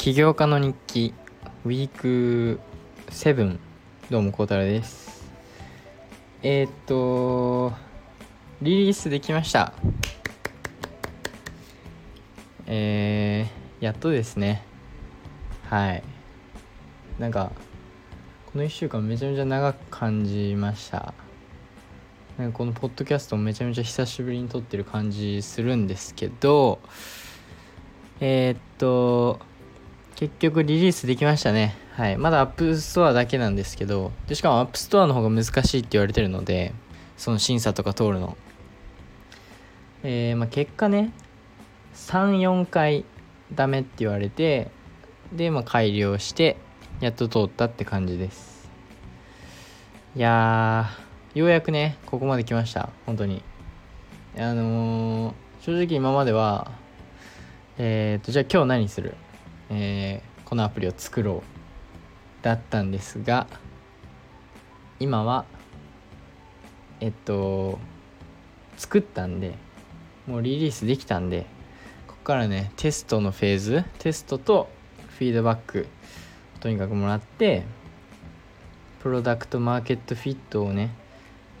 起業家の日記ウィーク7どうも孝太郎です。えー、っとリリースできました。えー、やっとですね。はい。なんかこの1週間めちゃめちゃ長く感じました。なんかこのポッドキャストもめちゃめちゃ久しぶりに撮ってる感じするんですけどえー、っと結局リリースできましたね。はい。まだアップストアだけなんですけどでしかもアップストアの方が難しいって言われてるのでその審査とか通るの。えー、まあ、結果ね34回ダメって言われてで、まあ、改良してやっと通ったって感じです。いやーようやくねここまで来ました。本当に。あのー、正直今まではえっ、ー、とじゃあ今日何する？えー、このアプリを作ろうだったんですが今はえっと作ったんでもうリリースできたんでここからねテストのフェーズテストとフィードバックとにかくもらってプロダクトマーケットフィットをね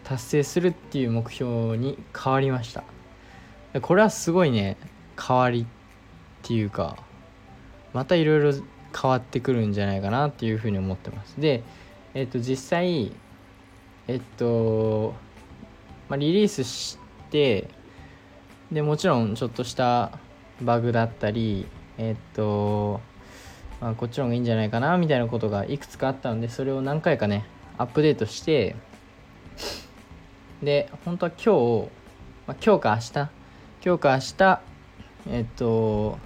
達成するっていう目標に変わりました。これはすごいね変わりっていうかまたいろいろ変わってくるんじゃないかなっていうふうに思ってます。でえっと実際えっと、まあ、リリースしてでもちろんちょっとしたバグだったりえっと、まあ、こっちの方がいいんじゃないかなみたいなことがいくつかあったのでそれを何回かねアップデートしてで本当は今日、まあ、今日か明日今日か明日えっと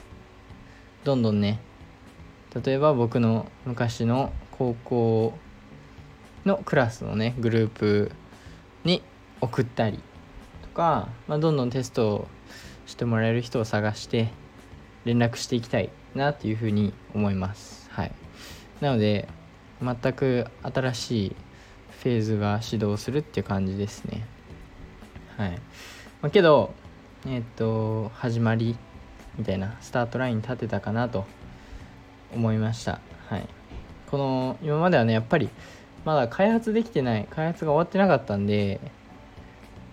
どんどんね例えば僕の昔の高校のクラスのねグループに送ったりとか、まあ、どんどんテストをしてもらえる人を探して連絡していきたいなっていうふうに思います。はい。なので全く新しいフェーズが始動するっていう感じですね。はい、まあ、けどえっ、と始まりみたいなスタートライン立てたかなと思いました。はい。この今まではねやっぱりまだ開発できてない開発が終わってなかったんで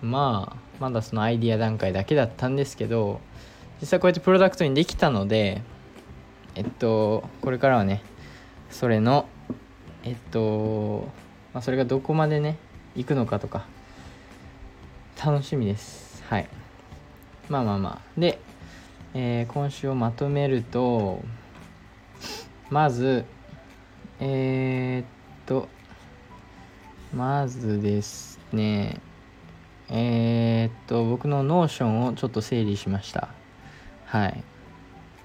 まあまだそのアイディア段階だけだったんですけど実際こうやってプロダクトにできたのでえっとこれからはねそれのえっと、まあ、それがどこまでね行くのかとか楽しみです。はい。まあまあまあ。でえー、今週をまとめるとまずえー、っとまずですねえー、っと僕の Notion をちょっと整理しました。はい。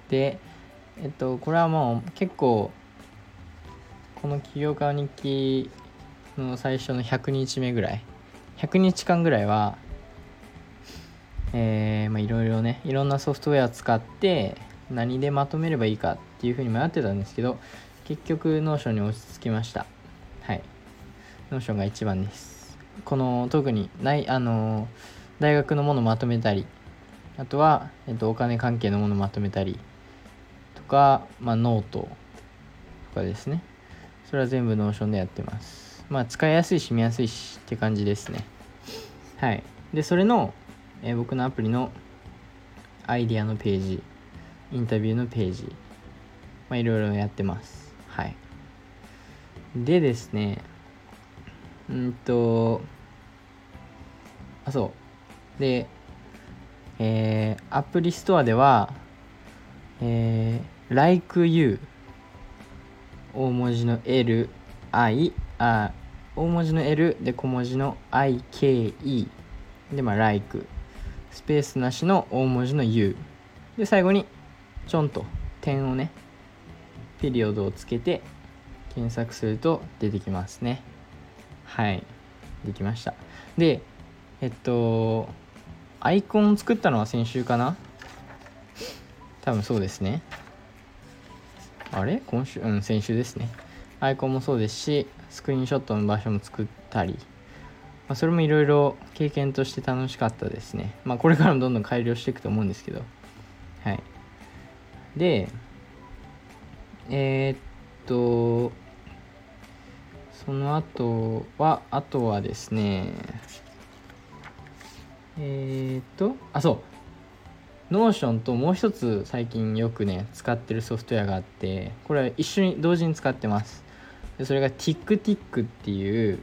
でえっとこれはもう結構この起業家日記の最初の100日目ぐらい。100日間ぐらいはえー、まあいろいろねいろんなソフトウェア使って何でまとめればいいかっていうふうに迷ってたんですけど結局 Notionに落ち着きました。はい。 Notionが一番です。この特にないあの大学のものまとめたりあとは、えっと、お金関係のものまとめたりとか、まあ、ノートとかですね。それは全部 Notion でやってます。まあ使いやすいし見やすいしって感じですね。はい。でそれのえー、僕のアプリのアイディアのページインタビューのページまあいろいろやってます。はい。でですねうんとあそう。でえー、アプリストアではえー、like you 大文字の L I あ大文字の L で小文字の IKE でまあ like スペースなしの大文字の U で最後にちょんと点をねピリオドをつけて検索すると出てきますね。はい。できました。でえっとアイコンを作ったのは先週かな？多分そうですね。あれ？今週？うん先週ですね。アイコンもそうですしスクリーンショットの場所も作ったり。まあ、それもいろいろ経験として楽しかったですね。まあ、これからもどんどん改良していくと思うんですけど。はい。で、えー、っとその後はあとはですねえー、っとあそう Notion ともう一つ最近よくね使ってるソフトウェアがあってこれは一緒に同時に使ってますでそれが TickTick っていう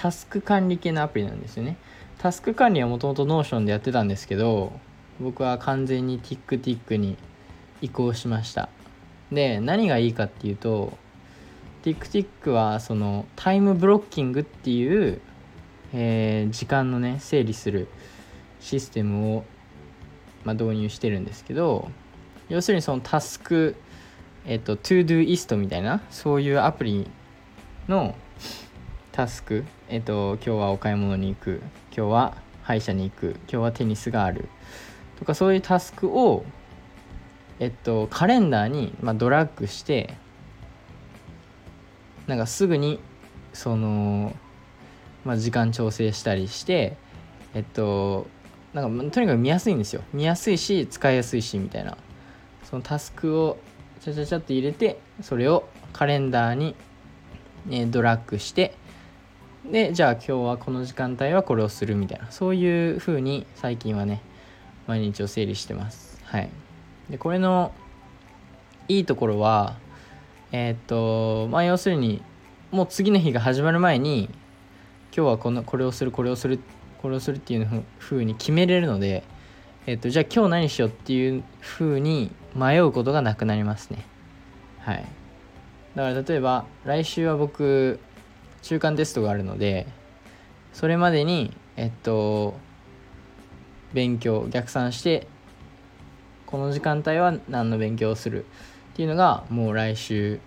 タスク管理系のアプリなんですよね。タスク管理はもともと Notion でやってたんですけど僕は完全に TickTick に移行しました。で何がいいかっていうと TickTick はそのタイムブロッキングっていう、えー、時間のね整理するシステムを、まあ、導入してるんですけど要するにそのタスクえっと ToDoist みたいなそういうアプリのタスク。えっと今日はお買い物に行く。今日は歯医者に行く。今日はテニスがある。とかそういうタスクをえっとカレンダーに、まあ、ドラッグしてなんかすぐにその、まあ、時間調整したりしてえっとなんかとにかく見やすいんですよ。見やすいし使いやすいしみたいな。そのタスクをちゃちゃちゃって入れてそれをカレンダーに、ね、ドラッグしてでじゃあ今日はこの時間帯はこれをするみたいな。そういう風に最近はね毎日を整理してます。はい。でこれのいいところはえー、っとまあ要するにもう次の日が始まる前に今日はこのこれをするこれをするこれをするっていう風に決めれるのでえっとじゃあ今日何しようっていう風に迷うことがなくなりますね。はい。だから例えば来週は僕中間テストがあるのでそれまでにえっと勉強逆算してこの時間帯は何の勉強をするっていうのがもう来週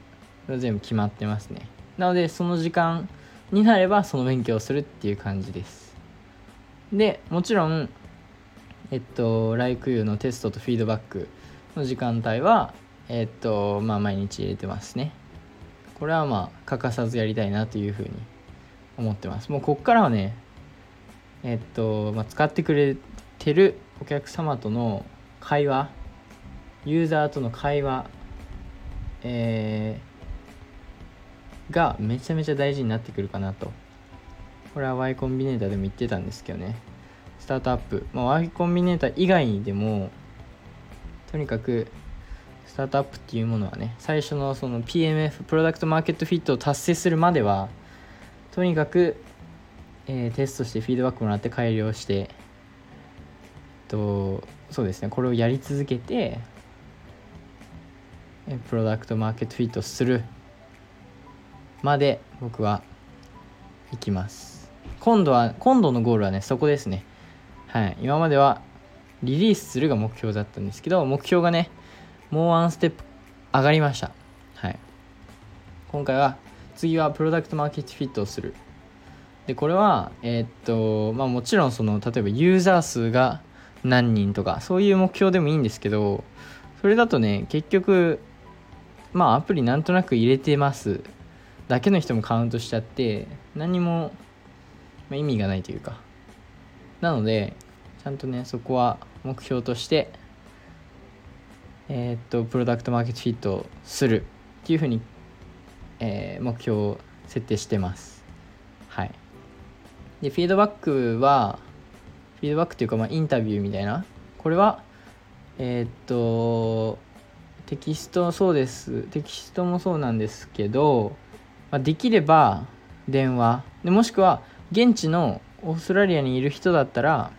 全部決まってますね。なのでその時間になればその勉強をするっていう感じです。でもちろんえっと LikeU のテストとフィードバックの時間帯はえっとまあ毎日入れてますね。これはまあ欠かさずやりたいなというふうに思ってます。もうこっからはねえっと、まあ、使ってくれてるお客様との会話ユーザーとの会話えー、がめちゃめちゃ大事になってくるかなと。これは Y コンビネーターでも言ってたんですけどね。スタートアップ、まあ、Y コンビネーター以外にでもとにかくスタートアップっていうものはね最初のその PMF プロダクトマーケットフィットを達成するまではとにかく、えー、テストしてフィードバックもらって改良してえっとそうですねこれをやり続けてプロダクトマーケットフィットするまで僕は行きます。今度は今度のゴールはねそこですね。はい。今まではリリースするが目標だったんですけど目標がねもうワンステップ上がりました。はい。今回は次はプロダクトマーケットフィットをする。でこれはえー、っとまあもちろんその例えばユーザー数が何人とかそういう目標でもいいんですけどそれだとね結局まあアプリなんとなく入れてます。だけの人もカウントしちゃって何も、まあ、意味がないというか。なのでちゃんとねそこは目標としてえー、っとプロダクトマーケットフィットするっていうふうに、えー、目標を設定してます。はい。でフィードバックはフィードバックっていうか、まあ、インタビューみたいな。これはえー、っとテキストそうです。テキストもそうなんですけど、まあ、できれば電話。でもしくは現地のオーストラリアにいる人だったら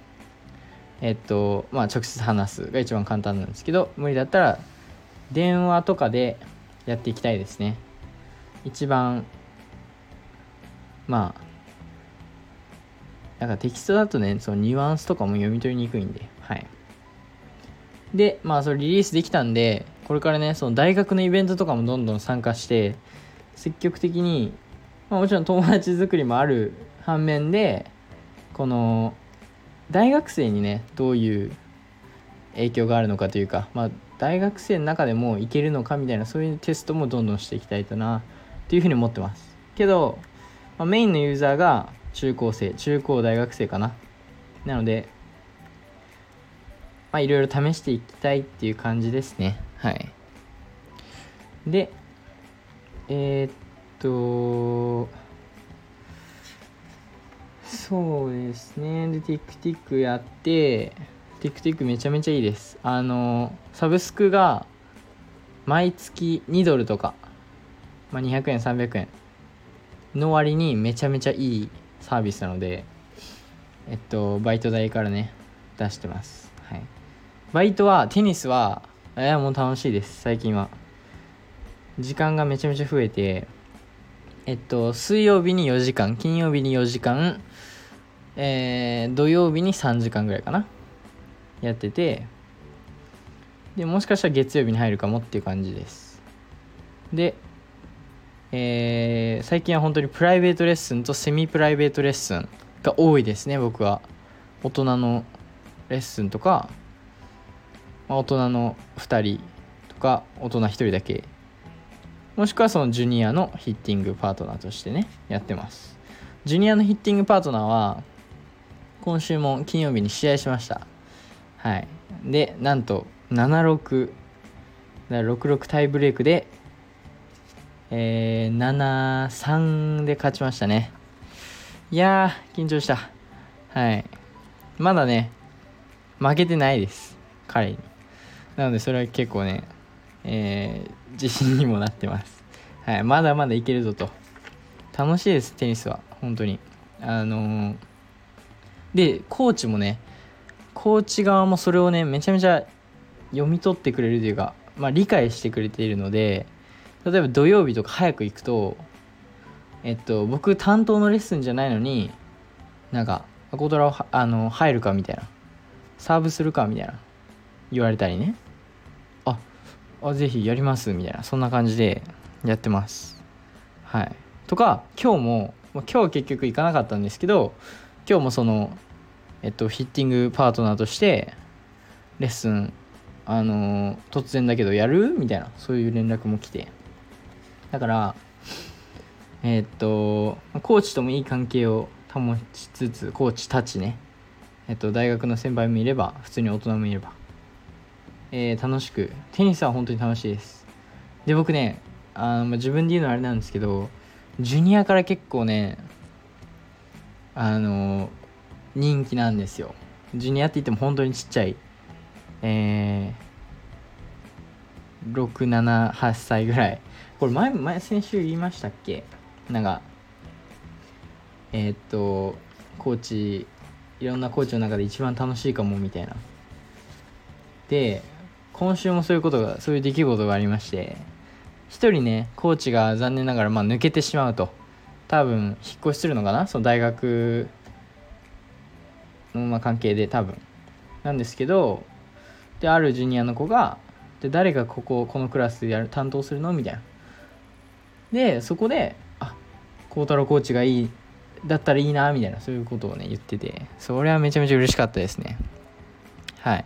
えっとまあ直接話すが一番簡単なんですけど無理だったら電話とかでやっていきたいですね。一番まあなんかテキストだとねそのニュアンスとかも読み取りにくいんではい。でまあそれリリースできたんでこれからねその大学のイベントとかもどんどん参加して積極的に、まあ、もちろん友達作りもある反面でこの大学生にねどういう影響があるのかというか、まあ、大学生の中でもいけるのかみたいなそういうテストもどんどんしていきたいとなというふうに思ってます。けど、まあ、メインのユーザーが中高生中高大学生かな。なのでまあいろいろ試していきたいっていう感じですね。はい。でえー、っとそうですね。で TikTok やって TikTok めちゃめちゃいいです。あのサブスクが毎月2ドルとか、まあ、200円300円の割にめちゃめちゃいいサービスなのでえっとバイト代からね出してます。はい。バイトはテニスはえー、もう楽しいです。最近は。時間がめちゃめちゃ増えてえっと水曜日に4時間金曜日に4時間えー、土曜日に3時間ぐらいかなやっててでもしかしたら月曜日に入るかもっていう感じです。でえー、最近は本当にプライベートレッスンとセミプライベートレッスンが多いですね僕は。大人のレッスンとか、まあ、大人の2人とか大人1人だけもしくはそのジュニアのヒッティングパートナーとしてねやってますジュニアのヒッティングパートナーは今週も金曜日に試合しましたはいでなんと7-6、6-6タイブレークでえー、7-3で勝ちましたね。いやー、緊張した。はい。まだね、負けてないです。彼に。なので、それは結構ね、えー、自信にもなってます。はい。まだまだいけるぞと。楽しいです、テニスは。本当に。あのー、で、コーチもね、コーチ側もそれをね、めちゃめちゃ読み取ってくれるというか、まあ、理解してくれているので、例えば土曜日とか早く行くとえっと僕担当のレッスンじゃないのになんか「アコトラあの入るか?」みたいな「サーブするか?」みたいな言われたりねあぜひやりますみたいなそんな感じでやってます。はい。とか今日も今日結局行かなかったんですけど今日もそのえっとヒッティングパートナーとしてレッスンあの、突然だけどやる？みたいなそういう連絡も来て。だからえ、っとコーチともいい関係を保ちつつコーチたちね。えっと大学の先輩もいれば普通に大人もいればえー、楽しくテニスは本当に楽しいです。で僕ねあの、まあ、自分で言うのはあれなんですけどジュニアから結構ねあの人気なんですよ。ジュニアって言っても本当にちっちゃい。えー、678歳ぐらい。これ前前先週言いましたっけ？なんかえー、っとコーチいろんなコーチの中で一番楽しいかもみたいな。で今週もそういうことがそういう出来事がありまして一人ねコーチが残念ながらまあ抜けてしまうと。多分引っ越しするのかな？その大学のま関係で多分。なんですけどであるジュニアの子がで誰がこここのクラスでやる担当するの？みたいな。でそこであ孝太郎コーチがいいだったらいいなみたいなそういうことをね言ってて。それはめちゃめちゃ嬉しかったですね。はい。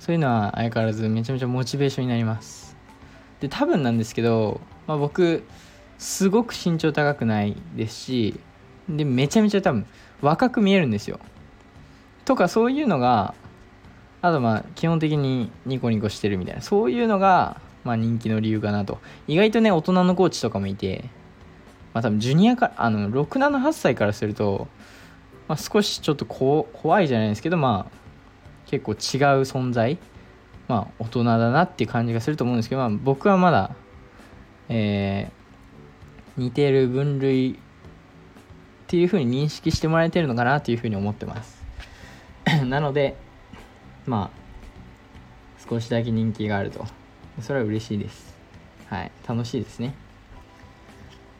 そういうのは相変わらずめちゃめちゃモチベーションになります。で多分なんですけど、まあ、僕すごく身長高くないですしでめちゃめちゃ多分若く見えるんですよ。とかそういうのがあとまあ基本的にニコニコしてるみたいな。そういうのがまあ、人気の理由かなと。意外とね大人のコーチとかもいてまあ多分ジュニアかあの678歳からすると、まあ、少しちょっとこ怖いじゃないですけどまあ結構違う存在まあ大人だなっていう感じがすると思うんですけど、まあ、僕はまだえー、似てる分類っていうふうに認識してもらえてるのかなっていうふうに思ってます なのでまあ少しだけ人気があるとそれは嬉しいです。はい。楽しいですね。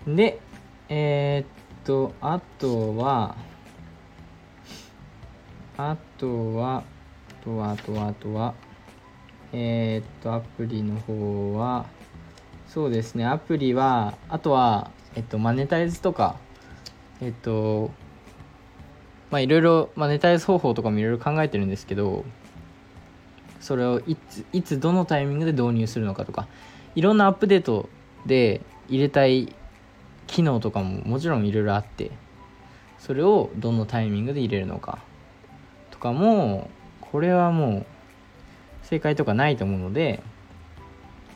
で、えー、っと、あとは、あとは、とは、あとは、あとは、えー、っと、アプリの方は、そうですね、アプリは、あとは、えっと、マネタイズとか、えっと、まあ、いろいろ、マネタイズ方法とかもいろいろ考えてるんですけど、それをいついつどのタイミングで導入するのかとかいろんなアップデートで入れたい機能とかももちろんいろいろあってそれをどのタイミングで入れるのかとかもこれはもう正解とかないと思うので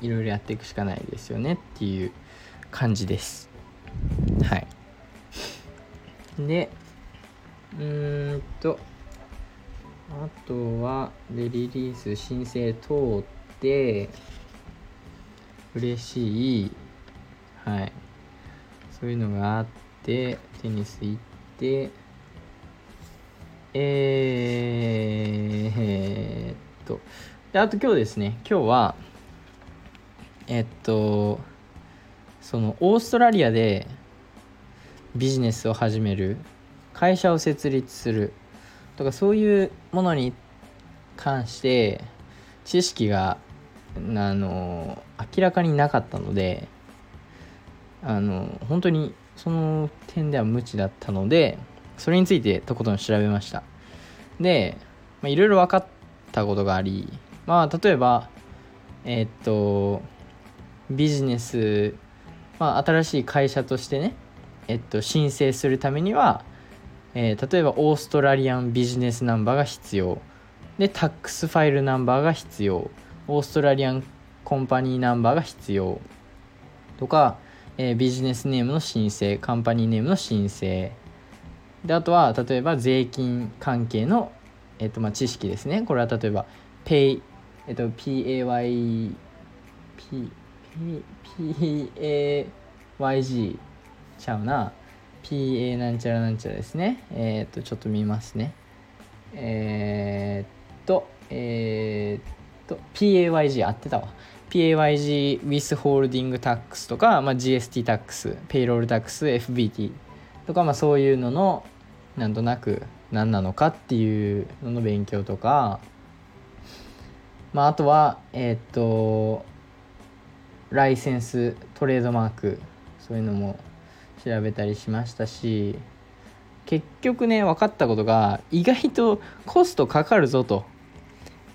いろいろやっていくしかないですよねっていう感じです。はい。でうーんとあとはでリリース申請通って嬉しい。はい。そういうのがあってテニス行ってえー、えー、っとであと今日ですね今日はえっとそのオーストラリアでビジネスを始める会社を設立するとかそういうものに関して知識があの明らかになかったのであの本当にその点では無知だったのでそれについてとことん調べました。でいろいろ分かったことがありまあ例えばえー、っとビジネス、まあ、新しい会社としてねえっと申請するためには、えー、例えばオーストラリアンビジネスナンバーが必要。でタックスファイルナンバーが必要。オーストラリアンコンパニーナンバーが必要。とか、えー、ビジネスネームの申請カンパニーネームの申請。であとは例えば税金関係の、えっとまあ、知識ですね。これは例えば Pay、えっと、PAY P P P A YG ちゃうな。PA なんちゃらなんちゃらですね。えー、っとちょっと見ますね。えー、っとえー、っと PAYG 合ってたわ。PAYG ウィスホールディングタックスとか、まあ、GST タックスペイロールタックス FBT とか、まあ、そういうののなんとなく何なのかっていうのの勉強とか、まあ、あとはえー、っとライセンストレードマークそういうのも調べたりしましたし。結局ね分かったことが意外とコストかかるぞと。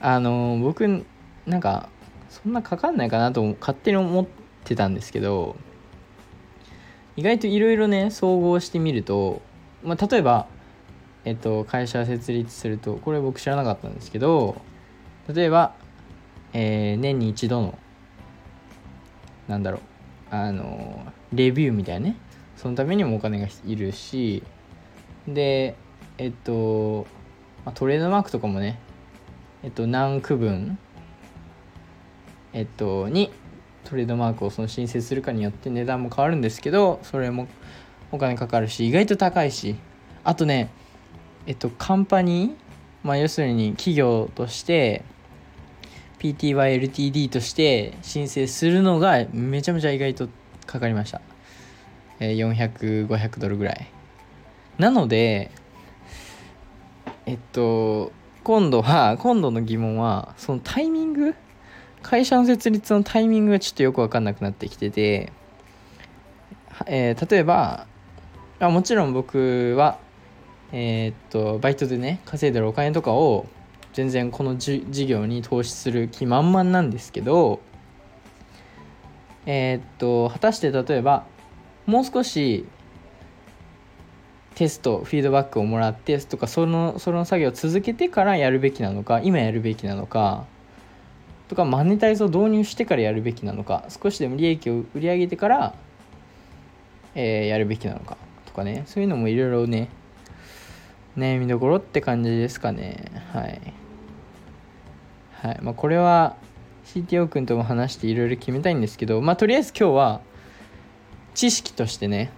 あの僕なんかそんなかかんないかなと勝手に思ってたんですけど。意外といろいろね総合してみると、まあ、例えば、えっと、会社設立するとこれ僕知らなかったんですけど例えば、えー、年に一度のなんだろうあのレビューみたいなねそのためにもお金がいるしでえっとまあトレードマークとかもねえっと何区分えっとにトレードマークをその申請するかによって値段も変わるんですけどそれもお金かかるし意外と高いし。あとねえっとカンパニーまあ要するに企業として PTYLTD として申請するのがめちゃめちゃ意外とかかりました、えー、400500ドルぐらい。なのでえっと今度は今度の疑問はそのタイミング会社の設立のタイミングがちょっとよく分かんなくなってきてて、えー、例えばあもちろん僕はえー、っとバイトでね稼いでるお金とかを全然この事業に投資する気満々なんですけどえー、っと果たして例えばもう少しテストフィードバックをもらってとかそのその作業を続けてからやるべきなのか今やるべきなのかとかマネタイズを導入してからやるべきなのか少しでも利益を売り上げてから、えー、やるべきなのか。とかねそういうのもいろいろね悩みどころって感じですかね。はい。はい。まあこれは CTO 君とも話していろいろ決めたいんですけどまあとりあえず今日は知識としてね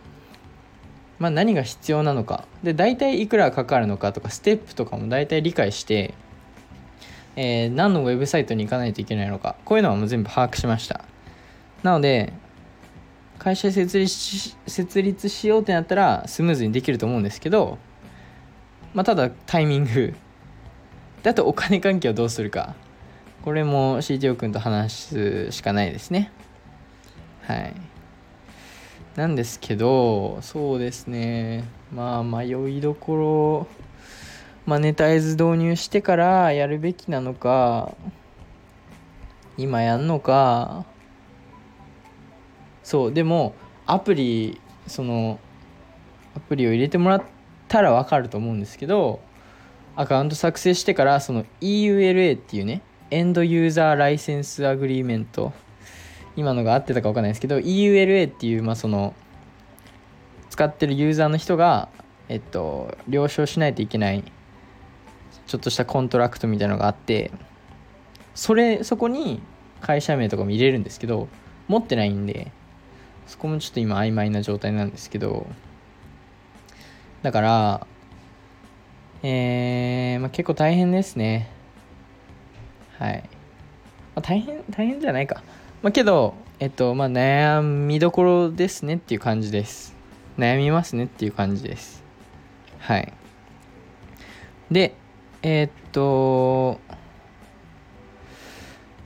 まあ何が必要なのか。で大体いくらかかるのかとかステップとかも大体理解してえー、何のウェブサイトに行かないといけないのか。こういうのはもう全部把握しました。なので会社設立し設立しようってなったらスムーズにできると思うんですけどまあ、ただタイミング。だとお金関係をどうするか。これも CTO 君と話すしかないですね。はい。なんですけどそうですね。まあ迷いどころ。マネタイズ導入してからやるべきなのか今やんのか。そうでもアプリそのアプリを入れてもらったらわかると思うんですけどアカウント作成してからその EULA っていうねEnd User License Agreement 今のが合ってたか分かんないですけど EULA っていう、まあ、その使ってるユーザーの人が、えっと、了承しないといけないちょっとした contract みたいなのがあってそれそこに会社名とかも入れるんですけど持ってないんでそこもちょっと今曖昧な状態なんですけどだからえー、まあ、結構大変ですね。はい、まあ、大変大変じゃないか。まあけどえっとまあ悩みどころですねっていう感じです。悩みますねっていう感じです。はい。でえー、っと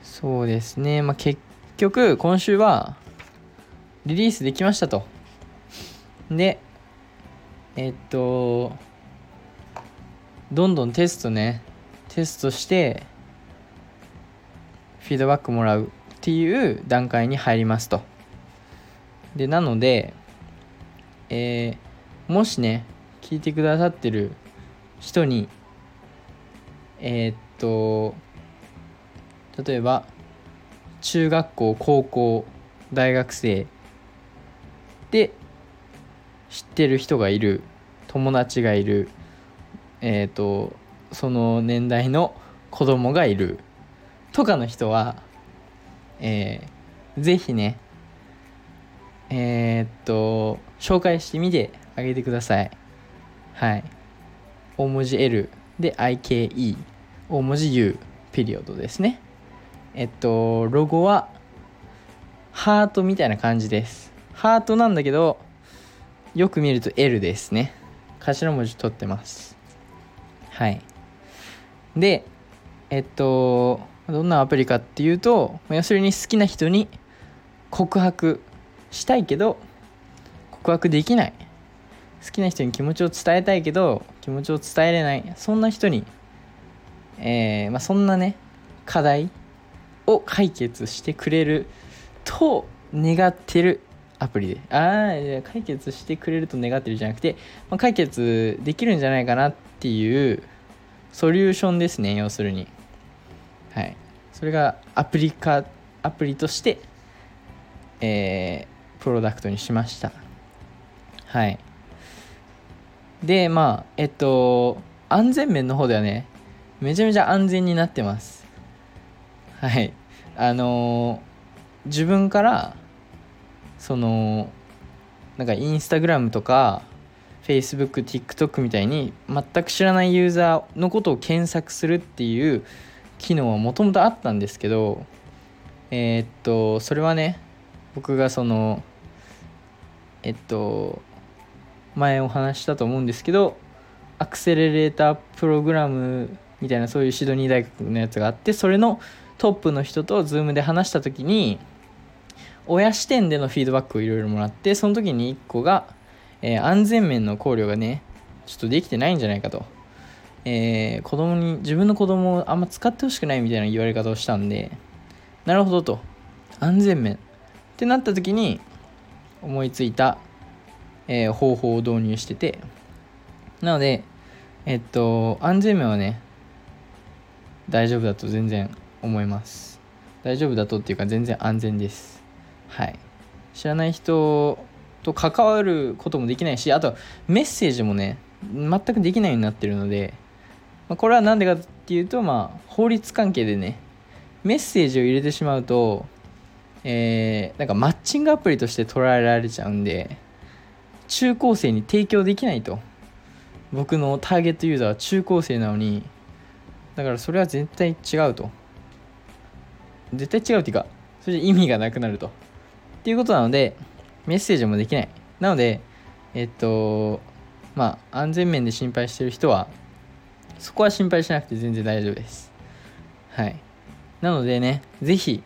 そうですね。まあ結局今週はリリースできましたと。でえ、っとどんどんテストねテストしてフィードバックもらうっていう段階に入りますと。でなのでえー、もしね聞いてくださってる人にえー、っと例えば中学校高校大学生で知ってる人がいる友達がいるえっ、とその年代の子供がいるとかの人はえー、ぜひねえー、っと紹介してみてあげてください。はい。大文字 L で IKE 大文字 U ピリオドですね。えっとロゴはハートみたいな感じです。ハートなんだけどよく見ると L ですね。頭文字取ってます。はい。でえっとどんなアプリかっていうと要するに好きな人に告白したいけど告白できない。好きな人に気持ちを伝えたいけど気持ちを伝えれない。そんな人に、えー、まあ、そんなね課題を解決してくれると願ってるアプリで。ああ解決してくれると願ってるじゃなくて、まあ、解決できるんじゃないかなっていうソリューションですね要するに。はい。それがアプリかアプリとしてえー、プロダクトにしました。はい。でまあえっと安全面の方ではねめちゃめちゃ安全になってます。はい。あのー、自分からそのなんかインスタグラムとか Facebook、TikTok みたいに全く知らないユーザーのことを検索するっていう機能はもともとあったんですけどえー、っとそれはね僕がそのえっと前お話したと思うんですけどアクセレレータープログラムみたいなそういうシドニー大学のやつがあってそれのトップの人と Zoom で話した時に親視点でのフィードバックをいろいろもらってその時に1個が、えー、安全面の考慮がねちょっとできてないんじゃないかと、えー、子供に自分の子供をあんま使ってほしくないみたいな言われ方をしたんでなるほどと。安全面。ってなった時に思いついた、えー、方法を導入してて。なのでえっと安全面はね大丈夫だと全然思います。大丈夫だとっていうか全然安全です。はい。知らない人と関わることもできないしあとメッセージもね全くできないようになってるので、まあ、これは何でかっていうとまあ法律関係でねメッセージを入れてしまうとえー、なんかマッチングアプリとして捉えられちゃうんで中高生に提供できないと。僕のターゲットユーザーは中高生なのにだからそれは絶対違うと。絶対違うっていうかそれじゃ意味がなくなると。ていうことなのでメッセージもできない。なのでえっとまあ安全面で心配してる人はそこは心配しなくて全然大丈夫です。はい。なのでね是非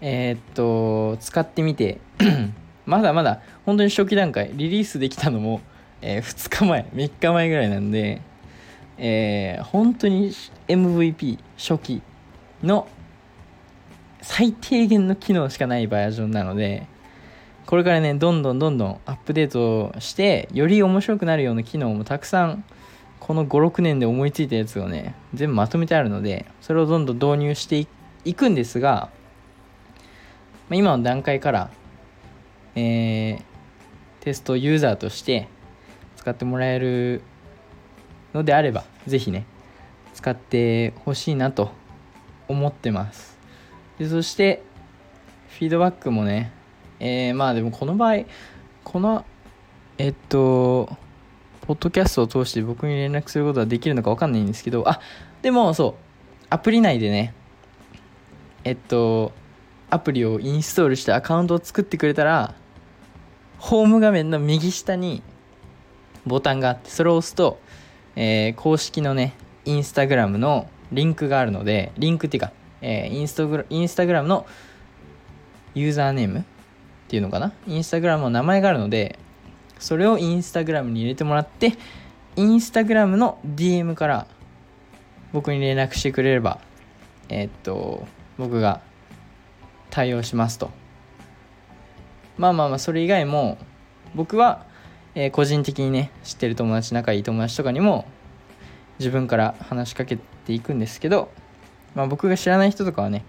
えー、っと使ってみて まだまだ本当に初期段階リリースできたのも、えー、2日前3日前ぐらいなんで、えー、本当に MVP 初期の最低限の機能しかないバージョンなのでこれからねどんどんどんどんアップデートしてより面白くなるような機能もたくさんこの56年で思いついたやつをね全部まとめてあるのでそれをどんどん導入していくんですがまあ、今の段階から、えー、テストユーザーとして使ってもらえるのであれば是非ね使ってほしいなと思ってます。でそしてフィードバックもねえー、まあでもこの場合このえっとポッドキャストを通して僕に連絡することはできるのか分かんないんですけどあでもそうアプリ内でねえっとアプリをインストールしてアカウントを作ってくれたらホーム画面の右下にボタンがあってそれを押すと、えー、公式のねインスタグラムのリンクがあるのでリンクっていうか、えー、インスタグラインスタグラムのユーザーネームっていうのかな？インスタグラムの名前があるのでそれをインスタグラムに入れてもらってインスタグラムの DM から僕に連絡してくれればえー、っと僕が対応しますと。まあまあまあそれ以外も僕は、えー、個人的にね知ってる友達仲いい友達とかにも自分から話しかけていくんですけど、まあ、僕が知らない人とかはね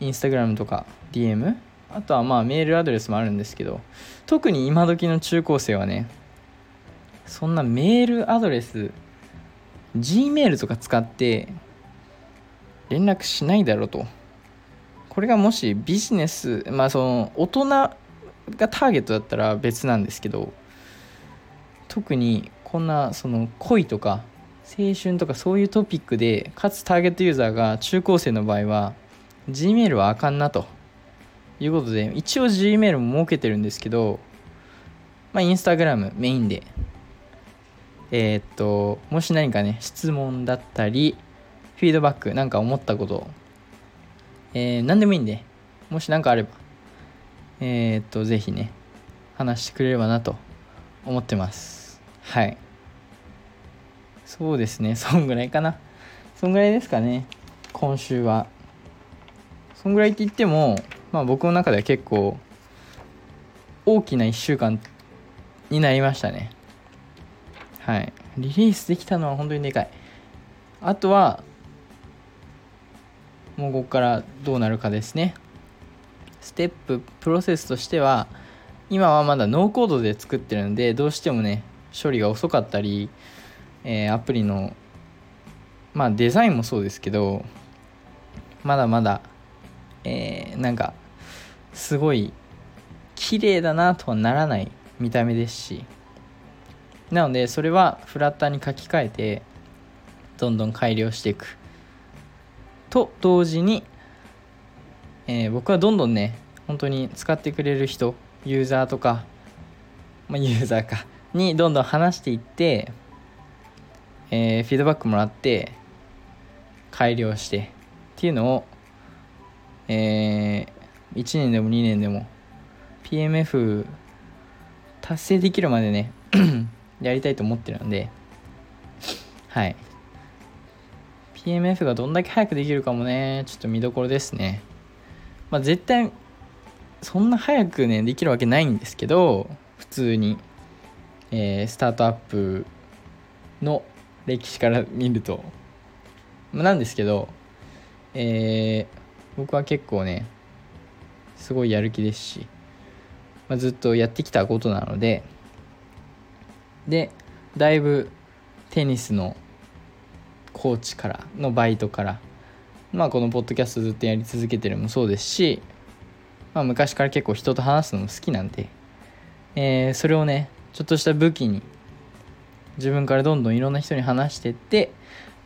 インスタグラムとか DM あとはまあメールアドレスもあるんですけど特に今時の中高生はねそんなメールアドレス Gmail とか使って連絡しないだろうと。これがもしビジネスまあその大人がターゲットだったら別なんですけど特にこんなその恋とか青春とかそういうトピックでかつターゲットユーザーが中高生の場合は Gmail はあかんなと。いうことで一応 Gmail も設けてるんですけどまあインスタグラムメインで。えー、っともし何かね質問だったりフィードバックなんか思ったこと。えー、何でもいいんでもし何かあればえー、っとぜひね話してくれればなと思ってます。はい。そうですね。そんぐらいかな。そんぐらいですかね。今週は。そんぐらいって言ってもまあ僕の中では結構大きな1週間になりましたね。はい。リリースできたのは本当にでかい。あとはもうここからどうなるかですね。ステッププロセスとしては今はまだノーコードで作ってるのでどうしてもね処理が遅かったり、えー、アプリのまあデザインもそうですけどまだまだ、えー、なんかすごい綺麗だなとはならない見た目ですしなのでそれはフラッターに書き換えてどんどん改良していく。と同時に、えー、僕はどんどんね本当に使ってくれる人ユーザーとか、まあ、ユーザーかにどんどん話していって、えー、フィードバックもらって改良してっていうのを、えー、1年でも2年でも PMF 達成できるまでね やりたいと思ってるのではい。PMF がどんだけ早くできるかもねちょっと見どころですね。まあ絶対そんな早くねできるわけないんですけど普通に、えー、スタートアップの歴史から見ると、ま、なんですけど、えー、僕は結構ねすごいやる気ですし、ま、ずっとやってきたことなのででだいぶテニスのコーチからのバイトからまあこのポッドキャストずっとやり続けてるのもそうですし、まあ、昔から結構人と話すのも好きなんで、えー、それをねちょっとした武器に自分からどんどんいろんな人に話してって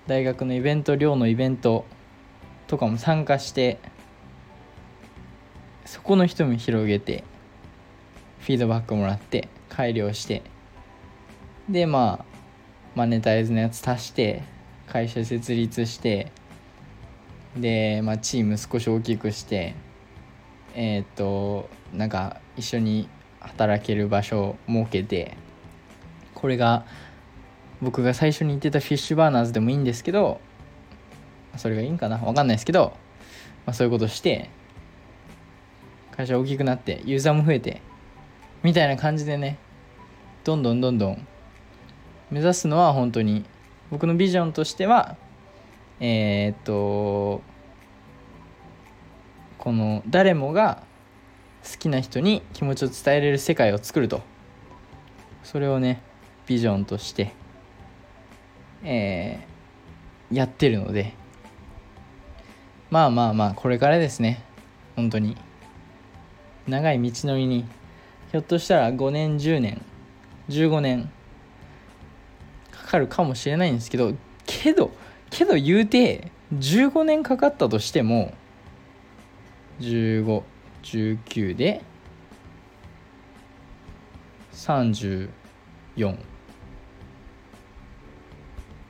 大学のイベント寮のイベントとかも参加してそこの人も広げてフィードバックもらって改良してでまあマネタイズのやつ足して会社設立してで、まあ、チーム少し大きくしてえっ、となんか一緒に働ける場所を設けてこれが僕が最初に言ってたフィッシュバーナーズでもいいんですけどそれがいいんかな分かんないですけど、まあ、そういうことして会社大きくなってユーザーも増えてみたいな感じでねどんどんどんどん目指すのは本当に僕のビジョンとしてはえー、っとこの誰もが好きな人に気持ちを伝えれる世界を作ると。それをねビジョンとしてえー、やってるのでまあまあまあこれからですね。本当に。長い道のりにひょっとしたら5年10年15年かかるかもしれないんですけどけどけど言うて15年かかったとしても1519で34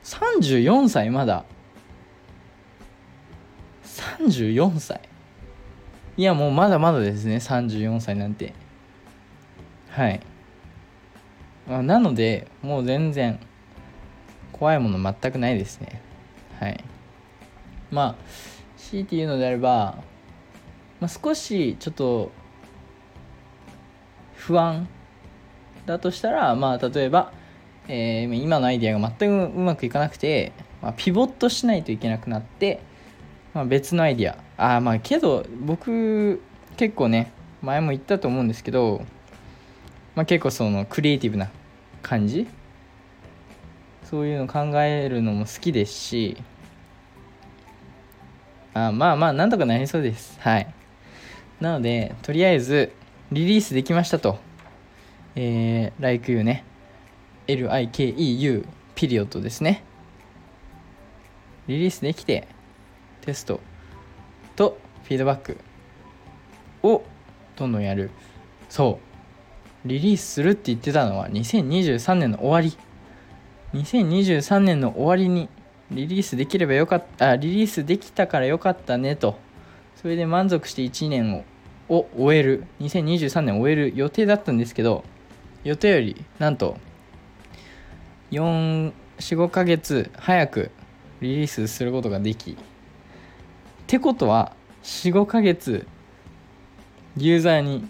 34歳まだ。34歳い。やもうまだまだですね。34歳なんて。はい。なのでもう全然怖いもの全くないですね。はい。まあ強いて言うのであれば、まあ、少しちょっと不安だとしたらまあ例えばえー、今のアイデアが全くうまくいかなくて、まあ、ピボットしないといけなくなって、まあ、別のアイデア。あまあけど僕結構ね前も言ったと思うんですけど、まあ、結構そのクリエイティブな感じ？そういうの考えるのも好きですしあまあまあなんとかなりそうです。はい。なのでとりあえずリリースできましたと。えー、Like You ね。LIKEU ピリオドですね。リリースできてテストとフィードバックをどんどんやる。そう。リリースするって言ってたのは2023年の終わり。2023年の終わりにリリースできればよかったあリリースできたからよかったねと。それで満足して1年をを終える。2023年を終える予定だったんですけど予定よりなんと45ヶ月早くリリースすることができってことは45ヶ月ユーザーに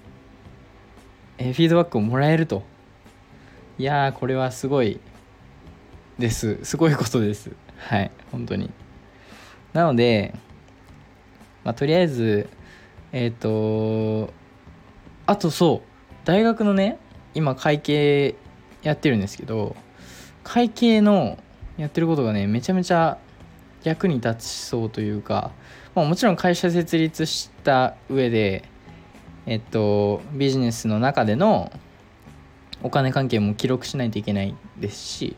えフィードバックをもらえると。いやーこれはすごいです。す。ごいことです。はい。本当に。なのでまあとりあえずえっ、ー、とあとそう。大学のね今会計やってるんですけど会計のやってることがねめちゃめちゃ役に立ちそうというか、まあ、もちろん会社設立した上でえっとビジネスの中でのお金関係も記録しないといけないですし、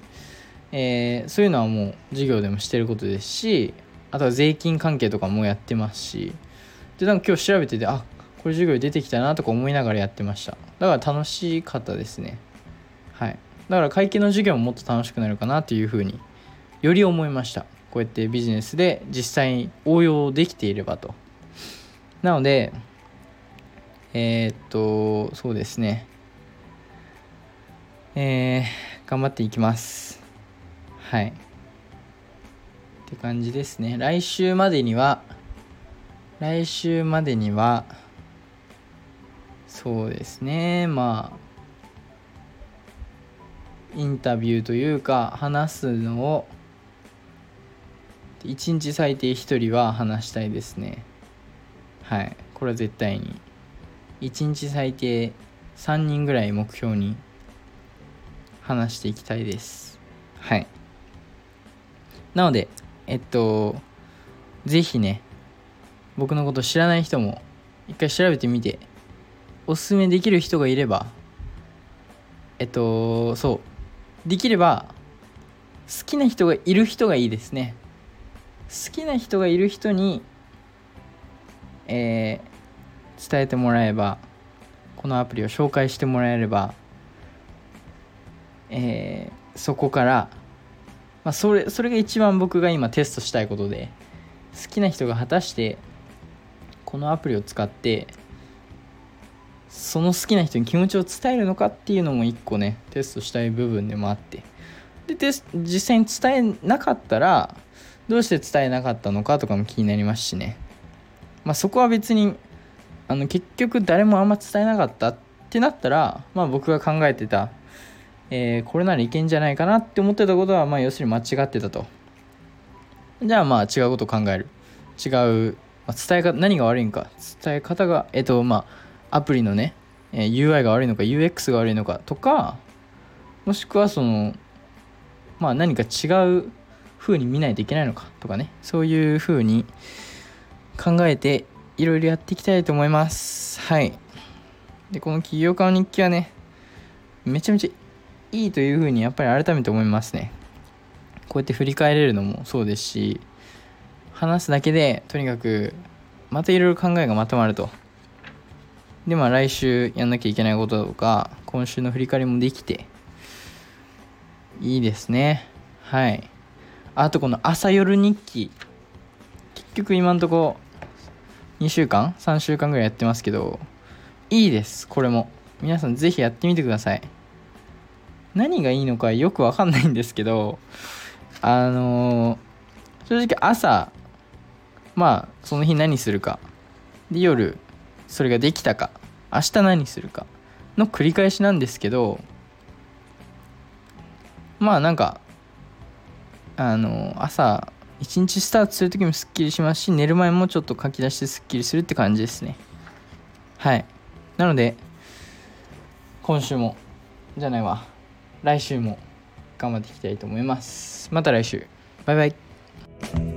えー、そういうのはもう授業でもしてることですしあとは税金関係とかもやってますしでなんか今日調べててあこれ授業出てきたなとか思いながらやってました。だから楽しかったですね。はい。だから会計の授業ももっと楽しくなるかなっていうふうにより思いました。こうやってビジネスで実際に応用できていればと。なのでえー、っとそうですね。えー、頑張っていきます。はい。って感じですね。来週までには来週までにはそうですね。まあインタビューというか話すのを。1日最低1人は話したいですね。はい。これは絶対に。1日最低3人ぐらい目標に話していきたいです。はい。なのでえっと是非ね僕のこと知らない人も一回調べてみておすすめできる人がいればえっとそう。できれば好きな人がいる人がいいですね。好きな人がいる人に、えー、伝えてもらえばこのアプリを紹介してもらえれば、えー、そこから、まあ、それそれが一番僕が今テストしたいことで好きな人が果たしてこのアプリを使ってその好きな人に気持ちを伝えるのかっていうのも一個ねテストしたい部分でもあって。でテス実際に伝えなかったらどうして伝えなかったのかとかも気になりますしね。まあそこは別にあの結局誰もあんま伝えなかったってなったらまあ僕が考えてた、えー、これならいけんじゃないかなって思ってたことはまあ要するに間違ってたと。じゃあまあ違うことを考える。違う、まあ、伝え方何が悪いんか。伝え方がえっとまあアプリのね、え UI が悪いのか UX が悪いのかとかもしくはそのまあ何か違う風に見ないといけないのかとかねそういう風に考えていろいろやっていきたいと思います。はい。でこの起業家の日記はねめちゃめちゃいいという風にやっぱり改めて思いますね。こうやって振り返れるのもそうですし話すだけでとにかくまたいろいろ考えがまとまると。でまあ来週やんなきゃいけないこととか今週の振り返りもできていいですね。はい。あとこの朝夜日記。結局今んとこ2週間？3週間ぐらいやってますけどいいですこれも。皆さん是非やってみてください。何がいいのかよくわかんないんですけどあのー、正直朝まあその日何するか。で夜それができたか明日何するかの繰り返しなんですけどまあなんかあの朝一日スタートする時もすっきりしますし寝る前もちょっと書き出してすっきりするって感じですね。はい。なので今週もじゃないわ。来週も頑張っていきたいと思います。また来週。バイバイ。